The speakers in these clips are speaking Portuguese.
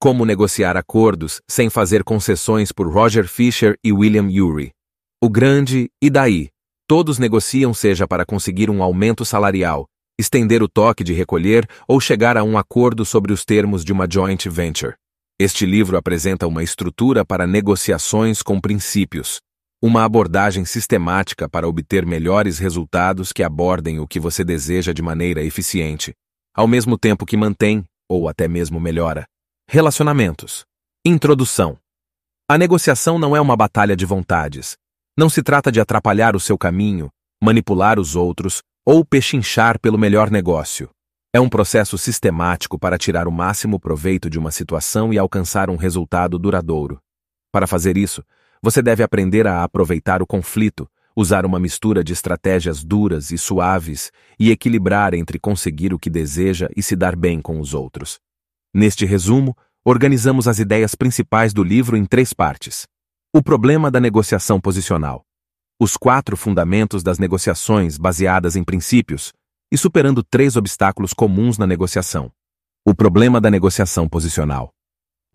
Como negociar acordos sem fazer concessões por Roger Fisher e William Ury. O grande e daí. Todos negociam seja para conseguir um aumento salarial, estender o toque de recolher ou chegar a um acordo sobre os termos de uma joint venture. Este livro apresenta uma estrutura para negociações com princípios, uma abordagem sistemática para obter melhores resultados que abordem o que você deseja de maneira eficiente, ao mesmo tempo que mantém, ou até mesmo melhora, Relacionamentos. Introdução. A negociação não é uma batalha de vontades. Não se trata de atrapalhar o seu caminho, manipular os outros ou pechinchar pelo melhor negócio. É um processo sistemático para tirar o máximo proveito de uma situação e alcançar um resultado duradouro. Para fazer isso, você deve aprender a aproveitar o conflito, usar uma mistura de estratégias duras e suaves e equilibrar entre conseguir o que deseja e se dar bem com os outros. Neste resumo, organizamos as ideias principais do livro em três partes. O problema da negociação posicional. Os quatro fundamentos das negociações baseadas em princípios e superando três obstáculos comuns na negociação. O problema da negociação posicional.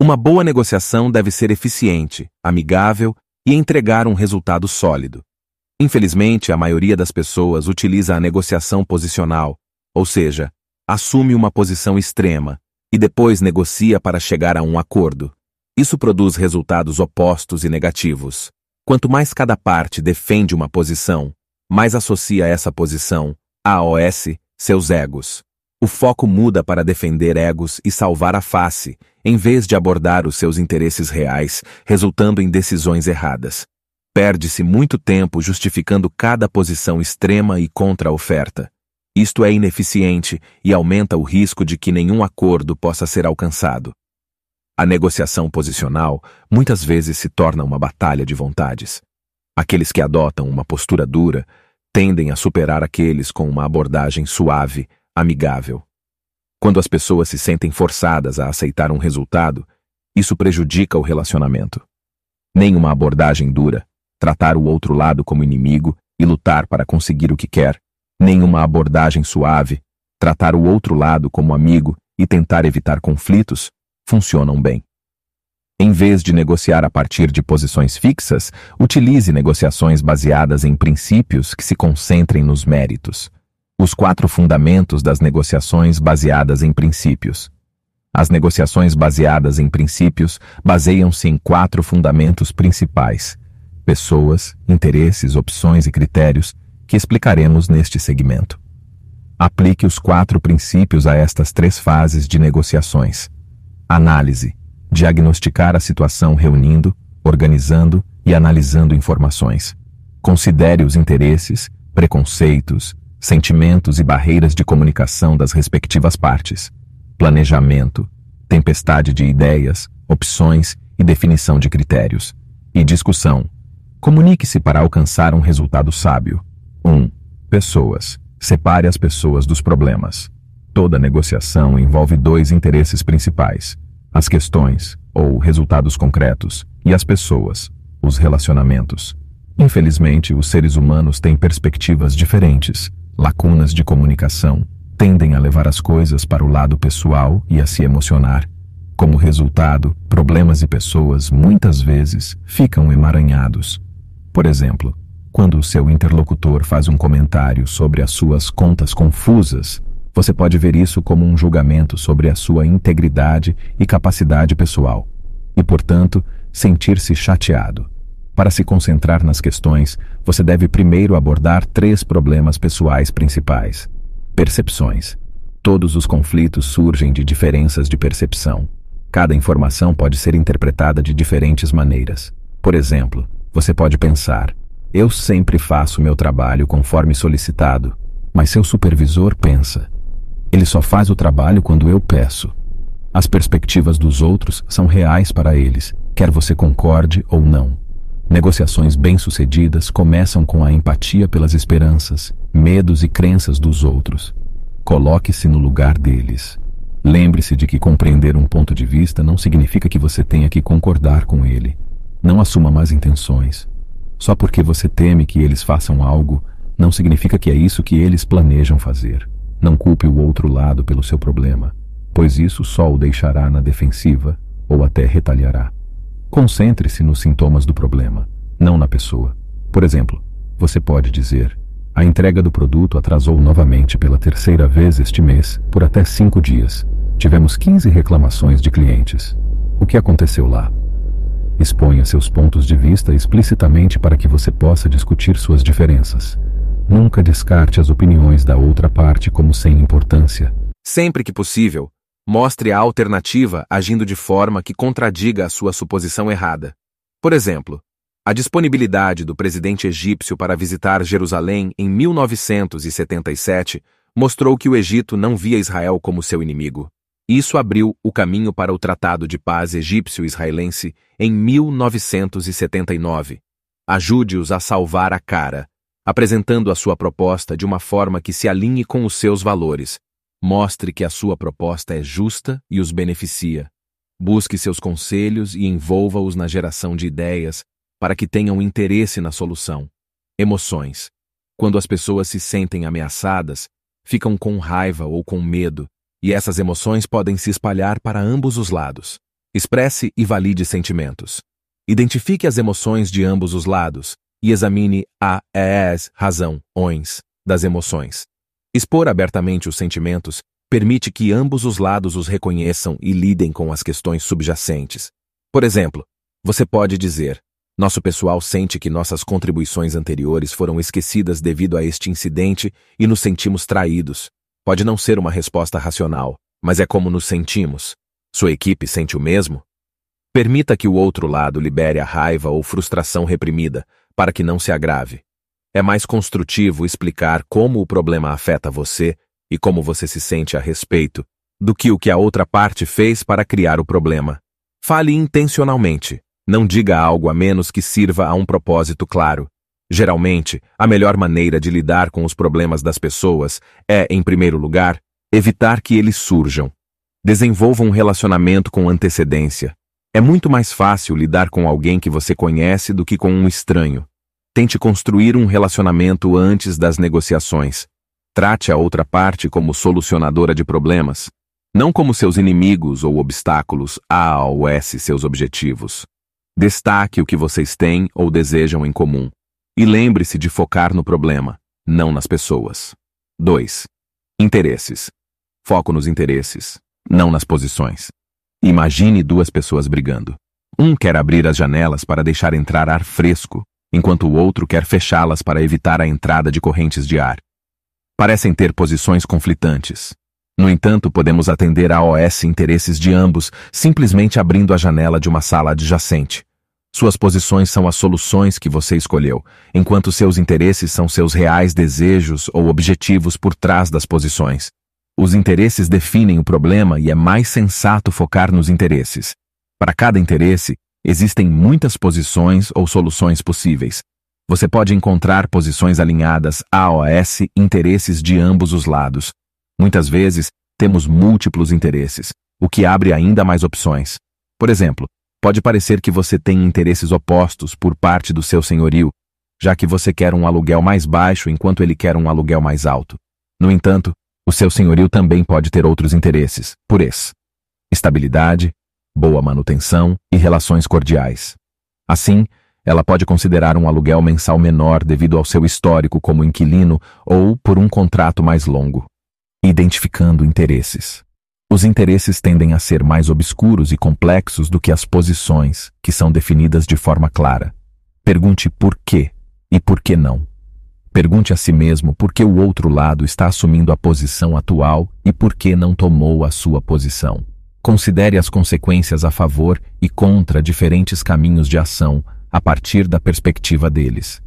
Uma boa negociação deve ser eficiente, amigável e entregar um resultado sólido. Infelizmente, a maioria das pessoas utiliza a negociação posicional, ou seja, assume uma posição extrema, e depois negocia para chegar a um acordo. Isso produz resultados opostos e negativos. Quanto mais cada parte defende uma posição, mais associa essa posição, AOS, seus egos. O foco muda para defender egos e salvar a face, em vez de abordar os seus interesses reais, resultando em decisões erradas. Perde-se muito tempo justificando cada posição extrema e contra-oferta. Isto é ineficiente e aumenta o risco de que nenhum acordo possa ser alcançado. A negociação posicional muitas vezes se torna uma batalha de vontades. Aqueles que adotam uma postura dura tendem a superar aqueles com uma abordagem suave, amigável. Quando as pessoas se sentem forçadas a aceitar um resultado, isso prejudica o relacionamento. Nem uma abordagem dura, tratar o outro lado como inimigo e lutar para conseguir o que quer, nenhuma abordagem suave, tratar o outro lado como amigo e tentar evitar conflitos, funcionam bem. Em vez de negociar a partir de posições fixas, utilize negociações baseadas em princípios que se concentrem nos méritos. Os quatro fundamentos das negociações baseadas em princípios. As negociações baseadas em princípios baseiam-se em quatro fundamentos principais: pessoas, interesses, opções e critérios que explicaremos neste segmento. Aplique os quatro princípios a estas três fases de negociações. Análise. Diagnosticar a situação reunindo, organizando e analisando informações. Considere os interesses, preconceitos, sentimentos e barreiras de comunicação das respectivas partes. Planejamento. Tempestade de ideias, opções e definição de critérios. E discussão. Comunique-se para alcançar um resultado sábio. 1. Pessoas. Separe as pessoas dos problemas. Toda negociação envolve dois interesses principais: as questões, ou resultados concretos, e as pessoas, os relacionamentos. Infelizmente, os seres humanos têm perspectivas diferentes, lacunas de comunicação, tendem a levar as coisas para o lado pessoal e a se emocionar. Como resultado, problemas e pessoas muitas vezes ficam emaranhados. Por exemplo, quando o seu interlocutor faz um comentário sobre as suas contas confusas, você pode ver isso como um julgamento sobre a sua integridade e capacidade pessoal, e, portanto, sentir-se chateado. Para se concentrar nas questões, você deve primeiro abordar três problemas pessoais principais. Percepções. Todos os conflitos surgem de diferenças de percepção. Cada informação pode ser interpretada de diferentes maneiras. Por exemplo, você pode pensar: eu sempre faço meu trabalho conforme solicitado, mas seu supervisor pensa. Ele só faz o trabalho quando eu peço. As perspectivas dos outros são reais para eles, quer você concorde ou não. Negociações bem-sucedidas começam com a empatia pelas esperanças, medos e crenças dos outros. Coloque-se no lugar deles. Lembre-se de que compreender um ponto de vista não significa que você tenha que concordar com ele. Não assuma más intenções. Só porque você teme que eles façam algo, não significa que é isso que eles planejam fazer. Não culpe o outro lado pelo seu problema, pois isso só o deixará na defensiva ou até retalhará. Concentre-se nos sintomas do problema, não na pessoa. Por exemplo, você pode dizer: a entrega do produto atrasou novamente pela terceira vez este mês, por até cinco dias. Tivemos 15 reclamações de clientes. O que aconteceu lá? Exponha seus pontos de vista explicitamente para que você possa discutir suas diferenças. Nunca descarte as opiniões da outra parte como sem importância. Sempre que possível, Mostre a alternativa agindo de forma que contradiga a sua suposição errada. Por exemplo, a disponibilidade do presidente egípcio para visitar Jerusalém em 1977 mostrou que o Egito não via Israel como seu inimigo. Isso abriu o caminho para o Tratado de Paz Egípcio-Israelense em 1979. Ajude-os a salvar a cara, apresentando a sua proposta de uma forma que se alinhe com os seus valores, Mostre que a sua proposta é justa e os beneficia. Busque seus conselhos e envolva-os na geração de ideias para que tenham interesse na solução. Emoções. Quando as pessoas se sentem ameaçadas, ficam com raiva ou com medo, e essas emoções podem se espalhar para ambos os lados. Expresse e valide sentimentos. Identifique as emoções de ambos os lados e examine a, as, razão, ons das emoções. Expor abertamente os sentimentos permite que ambos os lados os reconheçam e lidem com as questões subjacentes. Por exemplo, você pode dizer: Nosso pessoal sente que nossas contribuições anteriores foram esquecidas devido a este incidente e nos sentimos traídos. Pode não ser uma resposta racional, mas é como nos sentimos. Sua equipe sente o mesmo? Permita que o outro lado libere a raiva ou frustração reprimida, para que não se agrave. É mais construtivo explicar como o problema afeta você e como você se sente a respeito, do que o que a outra parte fez para criar o problema. Fale intencionalmente. Não diga algo a menos que sirva a um propósito claro. Geralmente, a melhor maneira de lidar com os problemas das pessoas é, em primeiro lugar, evitar que eles surjam. Desenvolva um relacionamento com antecedência. É muito mais fácil lidar com alguém que você conhece do que com um estranho. Tente construir um relacionamento antes das negociações. Trate a outra parte como solucionadora de problemas, não como seus inimigos ou obstáculos A ou S seus objetivos. Destaque o que vocês têm ou desejam em comum. E lembre-se de focar no problema, não nas pessoas. 2. Interesses. Foco nos interesses, não nas posições. Imagine duas pessoas brigando. Um quer abrir as janelas para deixar entrar ar fresco, enquanto o outro quer fechá-las para evitar a entrada de correntes de ar. Parecem ter posições conflitantes. No entanto, podemos atender a OS interesses de ambos simplesmente abrindo a janela de uma sala adjacente. Suas posições são as soluções que você escolheu, enquanto seus interesses são seus reais desejos ou objetivos por trás das posições. Os interesses definem o problema e é mais sensato focar nos interesses. Para cada interesse, Existem muitas posições ou soluções possíveis. Você pode encontrar posições alinhadas a OS interesses de ambos os lados. Muitas vezes, temos múltiplos interesses, o que abre ainda mais opções. Por exemplo, pode parecer que você tem interesses opostos por parte do seu senhorio, já que você quer um aluguel mais baixo enquanto ele quer um aluguel mais alto. No entanto, o seu senhorio também pode ter outros interesses, por esse. Estabilidade, boa manutenção e relações cordiais. Assim, ela pode considerar um aluguel mensal menor devido ao seu histórico como inquilino ou por um contrato mais longo. Identificando interesses. Os interesses tendem a ser mais obscuros e complexos do que as posições, que são definidas de forma clara. Pergunte por quê e por que não. Pergunte a si mesmo por que o outro lado está assumindo a posição atual e por que não tomou a sua posição. Considere as consequências a favor e contra diferentes caminhos de ação a partir da perspectiva deles.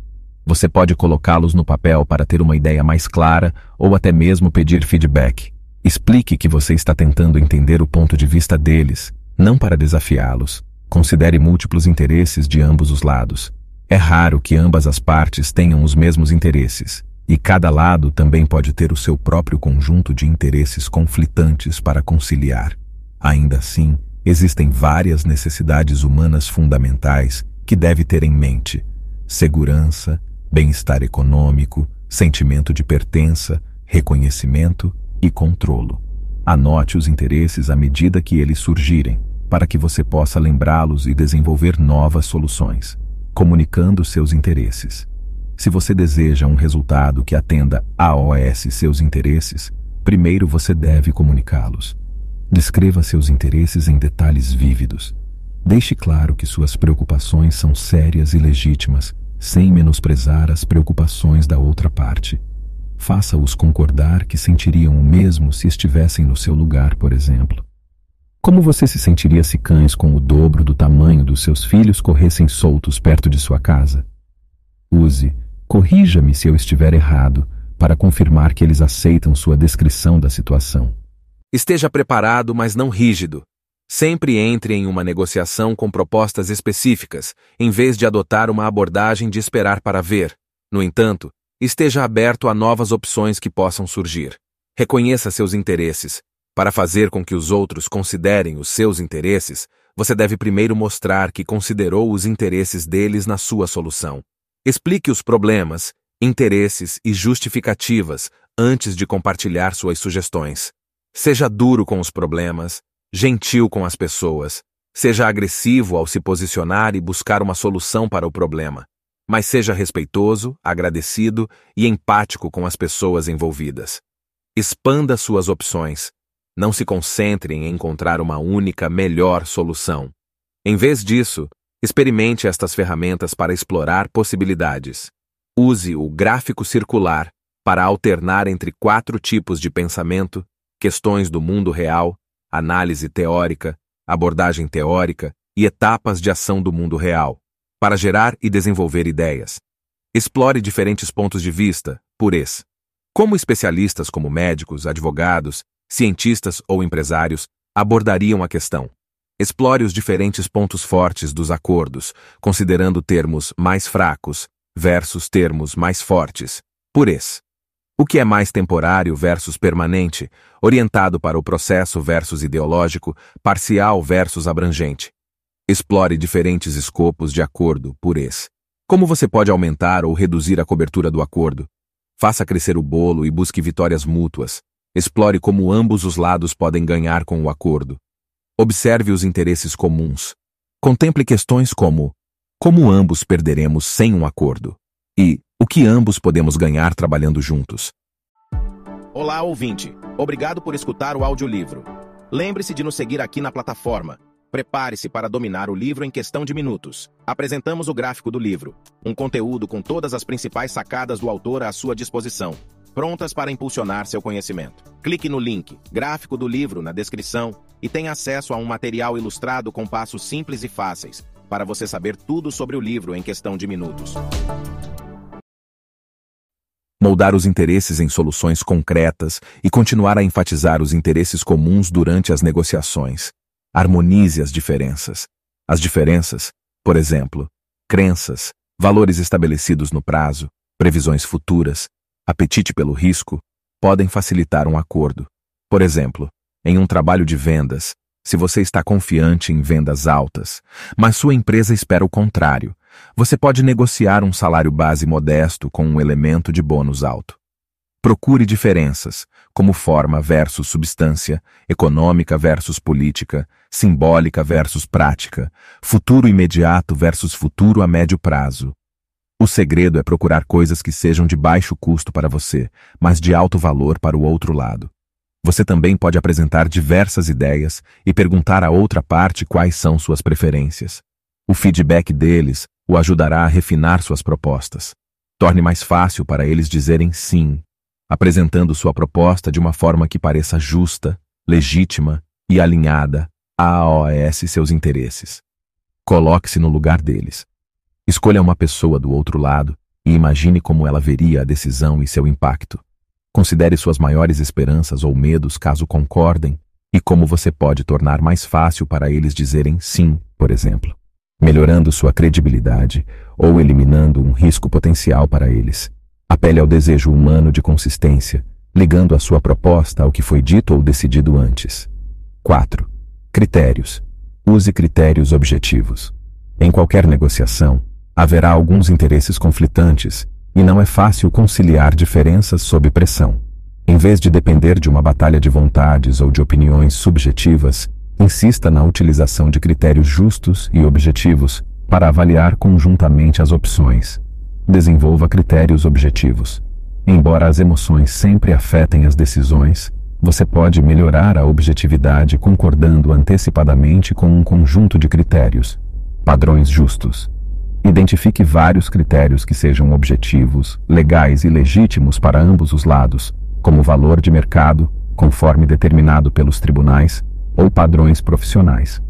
Você pode colocá-los no papel para ter uma ideia mais clara ou até mesmo pedir feedback. Explique que você está tentando entender o ponto de vista deles, não para desafiá-los. Considere múltiplos interesses de ambos os lados. É raro que ambas as partes tenham os mesmos interesses, e cada lado também pode ter o seu próprio conjunto de interesses conflitantes para conciliar. Ainda assim, existem várias necessidades humanas fundamentais que deve ter em mente: segurança, bem-estar econômico, sentimento de pertença, reconhecimento e controlo. Anote os interesses à medida que eles surgirem, para que você possa lembrá-los e desenvolver novas soluções, comunicando seus interesses. Se você deseja um resultado que atenda a OS seus interesses, primeiro você deve comunicá-los. Descreva seus interesses em detalhes vívidos. Deixe claro que suas preocupações são sérias e legítimas, sem menosprezar as preocupações da outra parte. Faça-os concordar que sentiriam o mesmo se estivessem no seu lugar, por exemplo. Como você se sentiria se cães com o dobro do tamanho dos seus filhos corressem soltos perto de sua casa? Use, corrija-me se eu estiver errado, para confirmar que eles aceitam sua descrição da situação. Esteja preparado, mas não rígido. Sempre entre em uma negociação com propostas específicas, em vez de adotar uma abordagem de esperar para ver. No entanto, esteja aberto a novas opções que possam surgir. Reconheça seus interesses. Para fazer com que os outros considerem os seus interesses, você deve primeiro mostrar que considerou os interesses deles na sua solução. Explique os problemas, interesses e justificativas antes de compartilhar suas sugestões. Seja duro com os problemas, gentil com as pessoas, seja agressivo ao se posicionar e buscar uma solução para o problema, mas seja respeitoso, agradecido e empático com as pessoas envolvidas. Expanda suas opções. Não se concentre em encontrar uma única melhor solução. Em vez disso, experimente estas ferramentas para explorar possibilidades. Use o gráfico circular para alternar entre quatro tipos de pensamento, questões do mundo real análise teórica, abordagem teórica e etapas de ação do mundo real, para gerar e desenvolver ideias. Explore diferentes pontos de vista, purês. Como especialistas como médicos, advogados, cientistas ou empresários abordariam a questão? Explore os diferentes pontos fortes dos acordos, considerando termos mais fracos versus termos mais fortes, purês. O que é mais temporário versus permanente, orientado para o processo versus ideológico, parcial versus abrangente. Explore diferentes escopos de acordo, purês. Como você pode aumentar ou reduzir a cobertura do acordo? Faça crescer o bolo e busque vitórias mútuas. Explore como ambos os lados podem ganhar com o acordo. Observe os interesses comuns. Contemple questões como: como ambos perderemos sem um acordo? E o que ambos podemos ganhar trabalhando juntos. Olá, ouvinte. Obrigado por escutar o audiolivro. Lembre-se de nos seguir aqui na plataforma. Prepare-se para dominar o livro em questão de minutos. Apresentamos o gráfico do livro, um conteúdo com todas as principais sacadas do autor à sua disposição, prontas para impulsionar seu conhecimento. Clique no link Gráfico do livro na descrição e tenha acesso a um material ilustrado com passos simples e fáceis, para você saber tudo sobre o livro em questão de minutos moldar os interesses em soluções concretas e continuar a enfatizar os interesses comuns durante as negociações. Harmonize as diferenças. As diferenças, por exemplo, crenças, valores estabelecidos no prazo, previsões futuras, apetite pelo risco, podem facilitar um acordo. Por exemplo, em um trabalho de vendas, se você está confiante em vendas altas, mas sua empresa espera o contrário, você pode negociar um salário base modesto com um elemento de bônus alto. Procure diferenças, como forma versus substância, econômica versus política, simbólica versus prática, futuro imediato versus futuro a médio prazo. O segredo é procurar coisas que sejam de baixo custo para você, mas de alto valor para o outro lado. Você também pode apresentar diversas ideias e perguntar à outra parte quais são suas preferências. O feedback deles o ajudará a refinar suas propostas. Torne mais fácil para eles dizerem sim, apresentando sua proposta de uma forma que pareça justa, legítima e alinhada a AOS e seus interesses. Coloque-se no lugar deles. Escolha uma pessoa do outro lado e imagine como ela veria a decisão e seu impacto. Considere suas maiores esperanças ou medos caso concordem e como você pode tornar mais fácil para eles dizerem sim por exemplo, melhorando sua credibilidade ou eliminando um risco potencial para eles. Apele ao desejo humano de consistência, ligando a sua proposta ao que foi dito ou decidido antes. 4. Critérios. Use critérios objetivos. Em qualquer negociação, haverá alguns interesses conflitantes e não é fácil conciliar diferenças sob pressão. Em vez de depender de uma batalha de vontades ou de opiniões subjetivas, insista na utilização de critérios justos e objetivos para avaliar conjuntamente as opções. Desenvolva critérios objetivos. Embora as emoções sempre afetem as decisões, você pode melhorar a objetividade concordando antecipadamente com um conjunto de critérios. Padrões justos. Identifique vários critérios que sejam objetivos, legais e legítimos para ambos os lados, como valor de mercado, conforme determinado pelos tribunais, ou padrões profissionais.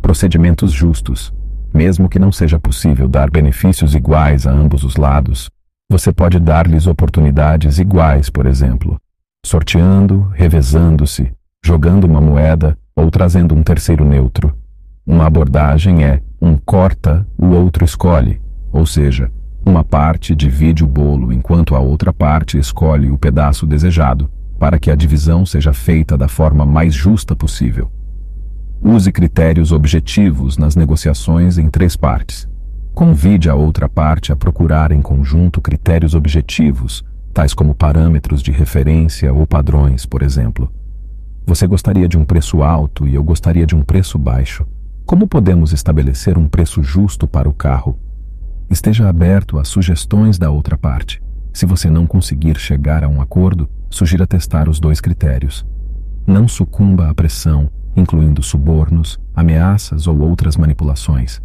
Procedimentos justos. Mesmo que não seja possível dar benefícios iguais a ambos os lados, você pode dar-lhes oportunidades iguais, por exemplo, sorteando, revezando-se, jogando uma moeda ou trazendo um terceiro neutro. Uma abordagem é um corta, o outro escolhe, ou seja, uma parte divide o bolo enquanto a outra parte escolhe o pedaço desejado, para que a divisão seja feita da forma mais justa possível. Use critérios objetivos nas negociações em três partes. Convide a outra parte a procurar em conjunto critérios objetivos tais como parâmetros de referência ou padrões, por exemplo. Você gostaria de um preço alto e eu gostaria de um preço baixo. Como podemos estabelecer um preço justo para o carro? Esteja aberto às sugestões da outra parte. Se você não conseguir chegar a um acordo, sugira testar os dois critérios. Não sucumba à pressão, incluindo subornos, ameaças ou outras manipulações.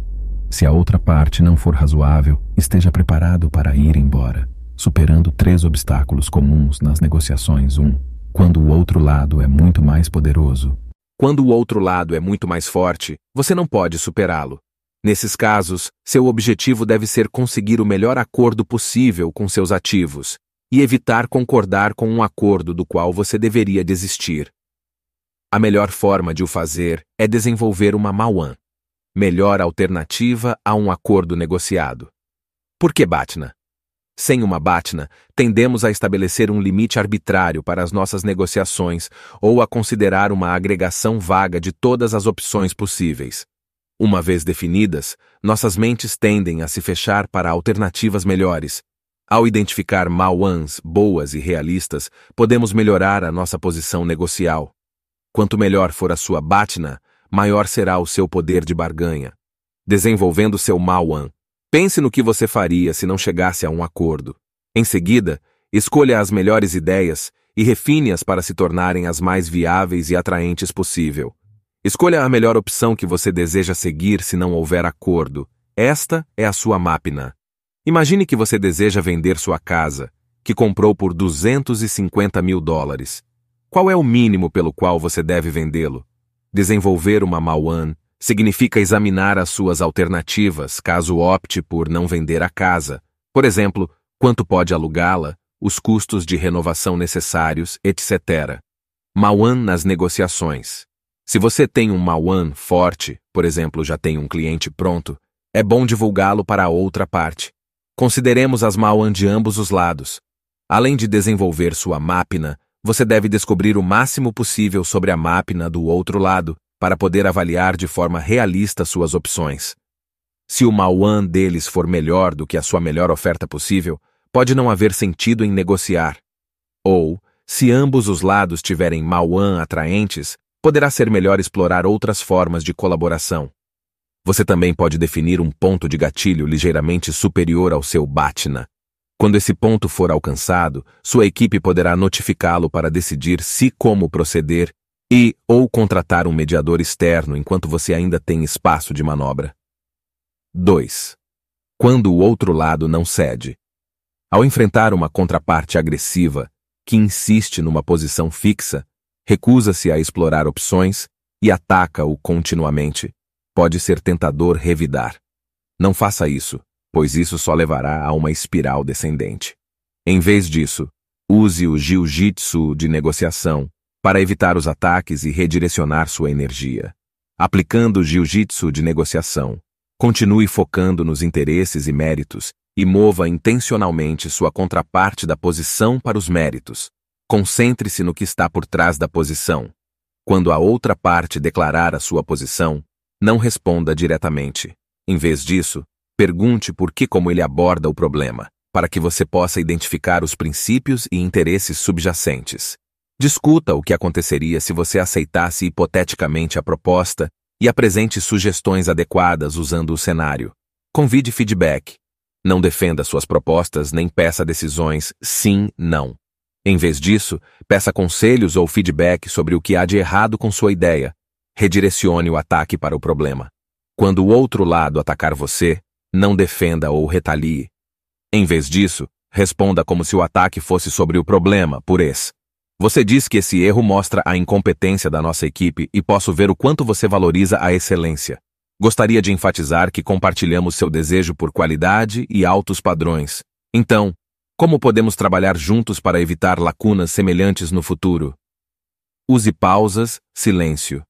Se a outra parte não for razoável, esteja preparado para ir embora superando três obstáculos comuns nas negociações. Um, quando o outro lado é muito mais poderoso. Quando o outro lado é muito mais forte, você não pode superá-lo. Nesses casos, seu objetivo deve ser conseguir o melhor acordo possível com seus ativos e evitar concordar com um acordo do qual você deveria desistir. A melhor forma de o fazer é desenvolver uma Mauan, melhor alternativa a um acordo negociado. Por que Batna? Sem uma BATNA, tendemos a estabelecer um limite arbitrário para as nossas negociações ou a considerar uma agregação vaga de todas as opções possíveis. Uma vez definidas, nossas mentes tendem a se fechar para alternativas melhores. Ao identificar mauans boas e realistas, podemos melhorar a nossa posição negocial. Quanto melhor for a sua BATNA, maior será o seu poder de barganha. Desenvolvendo seu mauan, Pense no que você faria se não chegasse a um acordo. Em seguida, escolha as melhores ideias e refine-as para se tornarem as mais viáveis e atraentes possível. Escolha a melhor opção que você deseja seguir se não houver acordo. Esta é a sua máquina. Imagine que você deseja vender sua casa, que comprou por 250 mil dólares. Qual é o mínimo pelo qual você deve vendê-lo? Desenvolver uma Mauan significa examinar as suas alternativas caso opte por não vender a casa. Por exemplo, quanto pode alugá-la, os custos de renovação necessários, etc. Mauan nas negociações. Se você tem um Mauan forte, por exemplo, já tem um cliente pronto, é bom divulgá-lo para a outra parte. Consideremos as Mauan de ambos os lados. Além de desenvolver sua máquina, você deve descobrir o máximo possível sobre a máquina do outro lado para poder avaliar de forma realista suas opções. Se o Mauan deles for melhor do que a sua melhor oferta possível, pode não haver sentido em negociar. Ou, se ambos os lados tiverem Mauan atraentes, poderá ser melhor explorar outras formas de colaboração. Você também pode definir um ponto de gatilho ligeiramente superior ao seu Batna. Quando esse ponto for alcançado, sua equipe poderá notificá-lo para decidir se como proceder e ou contratar um mediador externo enquanto você ainda tem espaço de manobra. 2. Quando o outro lado não cede. Ao enfrentar uma contraparte agressiva que insiste numa posição fixa, recusa-se a explorar opções e ataca-o continuamente, pode ser tentador revidar. Não faça isso, pois isso só levará a uma espiral descendente. Em vez disso, use o jiu-jitsu de negociação para evitar os ataques e redirecionar sua energia. aplicando o jiu-jitsu de negociação. Continue focando nos interesses e méritos e mova intencionalmente sua contraparte da posição para os méritos. Concentre-se no que está por trás da posição. Quando a outra parte declarar a sua posição, não responda diretamente. Em vez disso, pergunte por que como ele aborda o problema, para que você possa identificar os princípios e interesses subjacentes. Discuta o que aconteceria se você aceitasse hipoteticamente a proposta e apresente sugestões adequadas usando o cenário. Convide feedback. Não defenda suas propostas nem peça decisões sim, não. Em vez disso, peça conselhos ou feedback sobre o que há de errado com sua ideia. Redirecione o ataque para o problema. Quando o outro lado atacar você, não defenda ou retalie. Em vez disso, responda como se o ataque fosse sobre o problema, por esse. Você diz que esse erro mostra a incompetência da nossa equipe e posso ver o quanto você valoriza a excelência. Gostaria de enfatizar que compartilhamos seu desejo por qualidade e altos padrões. Então, como podemos trabalhar juntos para evitar lacunas semelhantes no futuro? Use pausas, silêncio.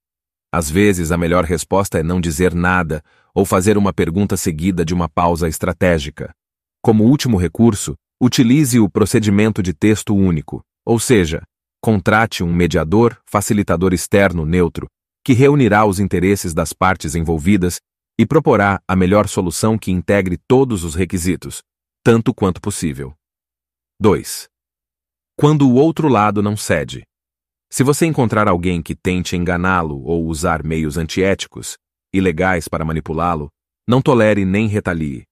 Às vezes, a melhor resposta é não dizer nada ou fazer uma pergunta seguida de uma pausa estratégica. Como último recurso, utilize o procedimento de texto único, ou seja, Contrate um mediador, facilitador externo neutro, que reunirá os interesses das partes envolvidas e proporá a melhor solução que integre todos os requisitos, tanto quanto possível. 2. Quando o outro lado não cede. Se você encontrar alguém que tente enganá-lo ou usar meios antiéticos, ilegais para manipulá-lo, não tolere nem retalie.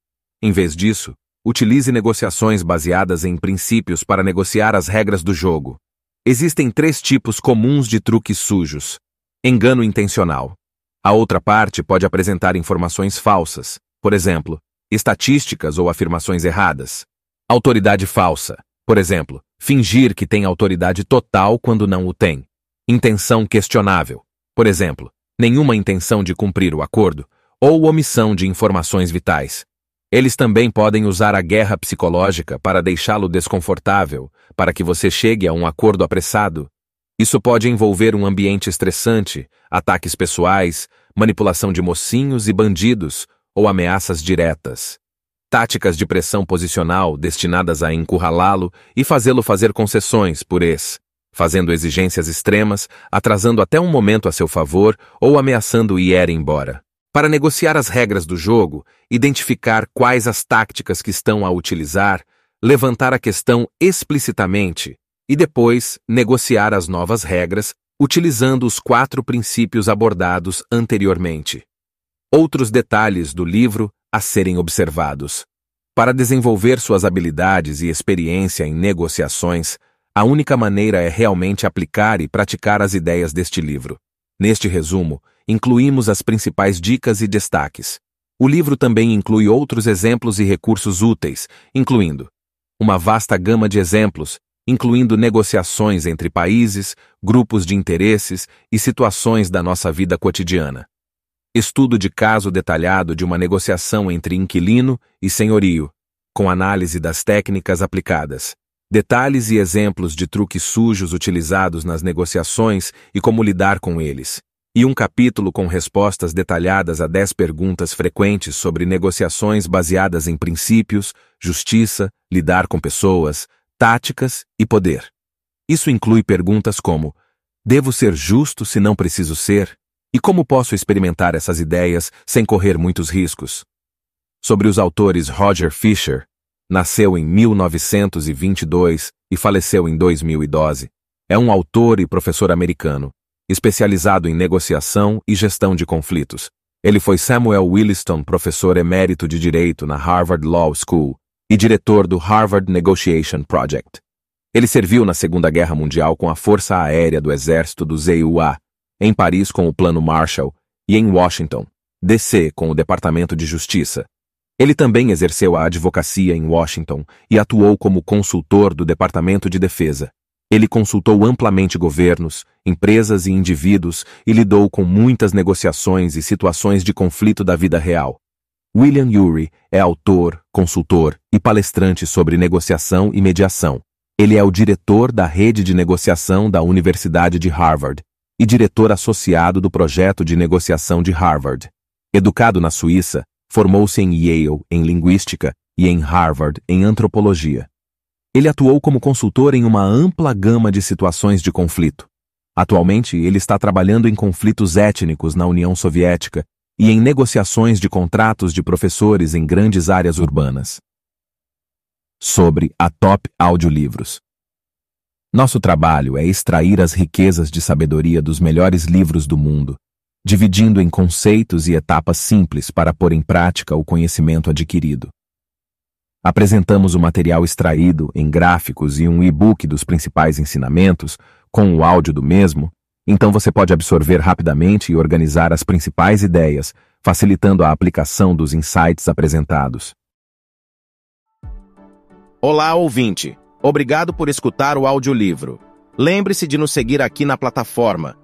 Em vez disso, utilize negociações baseadas em princípios para negociar as regras do jogo. Existem três tipos comuns de truques sujos. Engano intencional. A outra parte pode apresentar informações falsas, por exemplo, estatísticas ou afirmações erradas. Autoridade falsa. Por exemplo, fingir que tem autoridade total quando não o tem. Intenção questionável. Por exemplo, nenhuma intenção de cumprir o acordo ou omissão de informações vitais. Eles também podem usar a guerra psicológica para deixá-lo desconfortável, para que você chegue a um acordo apressado. Isso pode envolver um ambiente estressante, ataques pessoais, manipulação de mocinhos e bandidos ou ameaças diretas. Táticas de pressão posicional destinadas a encurralá-lo e fazê-lo fazer concessões por ex, fazendo exigências extremas, atrasando até um momento a seu favor ou ameaçando ir embora. Para negociar as regras do jogo, identificar quais as táticas que estão a utilizar, levantar a questão explicitamente e depois negociar as novas regras utilizando os quatro princípios abordados anteriormente. Outros detalhes do livro a serem observados. Para desenvolver suas habilidades e experiência em negociações, a única maneira é realmente aplicar e praticar as ideias deste livro. Neste resumo, incluímos as principais dicas e destaques. O livro também inclui outros exemplos e recursos úteis, incluindo uma vasta gama de exemplos, incluindo negociações entre países, grupos de interesses e situações da nossa vida cotidiana. Estudo de caso detalhado de uma negociação entre inquilino e senhorio, com análise das técnicas aplicadas. Detalhes e exemplos de truques sujos utilizados nas negociações e como lidar com eles e um capítulo com respostas detalhadas a dez perguntas frequentes sobre negociações baseadas em princípios, justiça, lidar com pessoas, táticas e poder. Isso inclui perguntas como: devo ser justo se não preciso ser? E como posso experimentar essas ideias sem correr muitos riscos? Sobre os autores Roger Fisher, nasceu em 1922 e faleceu em 2012. É um autor e professor americano especializado em negociação e gestão de conflitos. Ele foi Samuel Williston, professor emérito de Direito na Harvard Law School e diretor do Harvard Negotiation Project. Ele serviu na Segunda Guerra Mundial com a Força Aérea do Exército do ZUA, em Paris com o Plano Marshall e em Washington, DC com o Departamento de Justiça. Ele também exerceu a advocacia em Washington e atuou como consultor do Departamento de Defesa. Ele consultou amplamente governos, empresas e indivíduos e lidou com muitas negociações e situações de conflito da vida real. William Ury é autor, consultor e palestrante sobre negociação e mediação. Ele é o diretor da rede de negociação da Universidade de Harvard. e diretor associado do projeto de negociação de Harvard. Educado na Suíça, formou-se em Yale em linguística e em Harvard em antropologia. Ele atuou como consultor em uma ampla gama de situações de conflito. Atualmente, ele está trabalhando em conflitos étnicos na União Soviética e em negociações de contratos de professores em grandes áreas urbanas. Sobre a Top Audiolivros. Nosso trabalho é extrair as riquezas de sabedoria dos melhores livros do mundo, dividindo em conceitos e etapas simples para pôr em prática o conhecimento adquirido. Apresentamos o material extraído em gráficos e um e-book dos principais ensinamentos, com o áudio do mesmo, então você pode absorver rapidamente e organizar as principais ideias, facilitando a aplicação dos insights apresentados. Olá, ouvinte! Obrigado por escutar o audiolivro. Lembre-se de nos seguir aqui na plataforma.